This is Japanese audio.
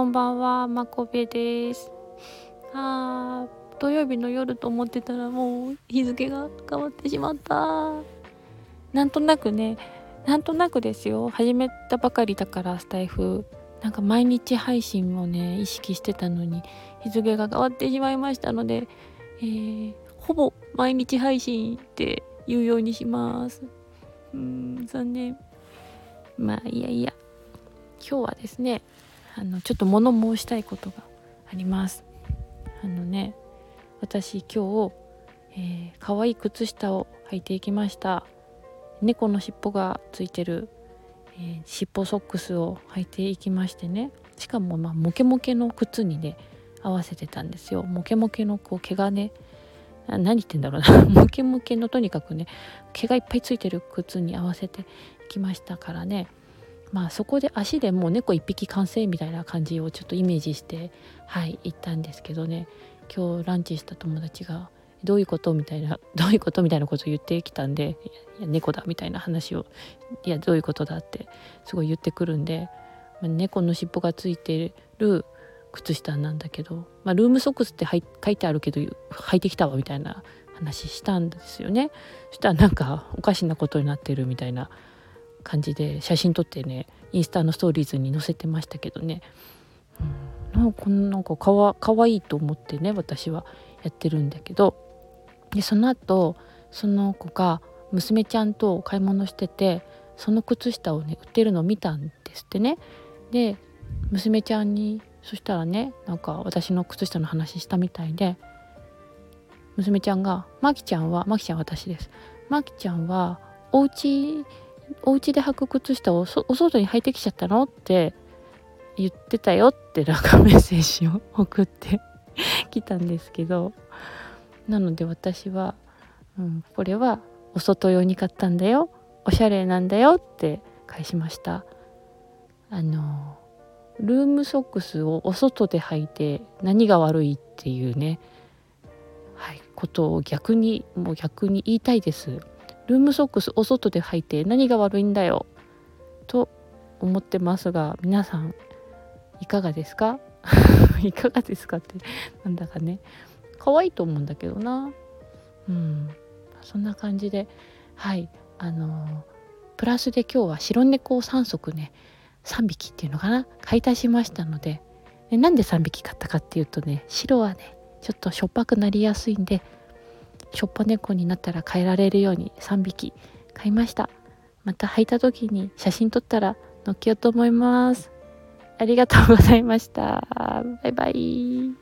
こんばんは、まこべです。あー、土曜日の夜と思ってたらもう日付が変わってしまった。なんとなくね、なんとなくですよ。始めたばかりだからスタイフ。なんか毎日配信もね、意識してたのに日付が変わってしまいましたので、えー、ほぼ毎日配信って言うようにします。うん、残念。まあいやいや。今日はですねあのちょっと物申したいことがあります。あのね私今日、えー、可愛い靴下を履いていきました。猫の尻尾がついてる、えー、尻尾ソックスを履いていきましてね。しかもまあモケモケの靴にね合わせてたんですよ。モケモケのこう毛がね何言ってんだろうな。モケモケのとにかくね毛がいっぱいついてる靴に合わせてきましたからね。まあそこで足でもう猫1匹完成みたいな感じをちょっとイメージしてはい行ったんですけどね今日ランチした友達が「どういうこと?」みたいな「どういうこと?」みたいなことを言ってきたんで「いや猫だ」みたいな話を「いやどういうことだ?」ってすごい言ってくるんで、まあ、猫の尻尾がついてる靴下なんだけど、まあ、ルームソックスって書いてあるけど履いてきたわみたいな話したんですよねそしたらなんかおかしなことになってるみたいな感じで写真撮ってねインスタのストーリーズに載せてましたけどね、うん、なんかなんかかわかわいいと思ってね私はやってるんだけど。でその後その子が娘ちゃんと買い物しててその靴下をね売ってるのを見たんですってね。で娘ちゃんにそしたらねなんか私の靴下の話したみたいで娘ちゃんが「まきちゃんはまきちゃん私です」「まきちゃんはお家お家で履く靴下をお外に履いてきちゃったの？って言ってたよってなんか メッセージを送って きたんですけどなので私は、うん、これはお外用に買ったんだよ。おしゃれなんだよって返しました。あのルームソックスをお外で履いて何が悪いっていうね。はいことを逆にもう逆に言いたいです。ルームソックスお外で履いて何が悪いんだよと思ってますが皆さんいかがですか？いかがですかってなんだかね。可愛いと思うんだけどな。うん。そんな感じではい。あのプラスで今日は白猫を3足ね3匹っていうのかな？買い足しましたので。でなんで3匹買ったかっていうとね白はねちょっとしょっぱくなりやすいんでしょっぱ猫になったら変えられるように3匹買いました。また履いた時に写真撮ったら載っけようと思います。ありがとうございました。バイバイ。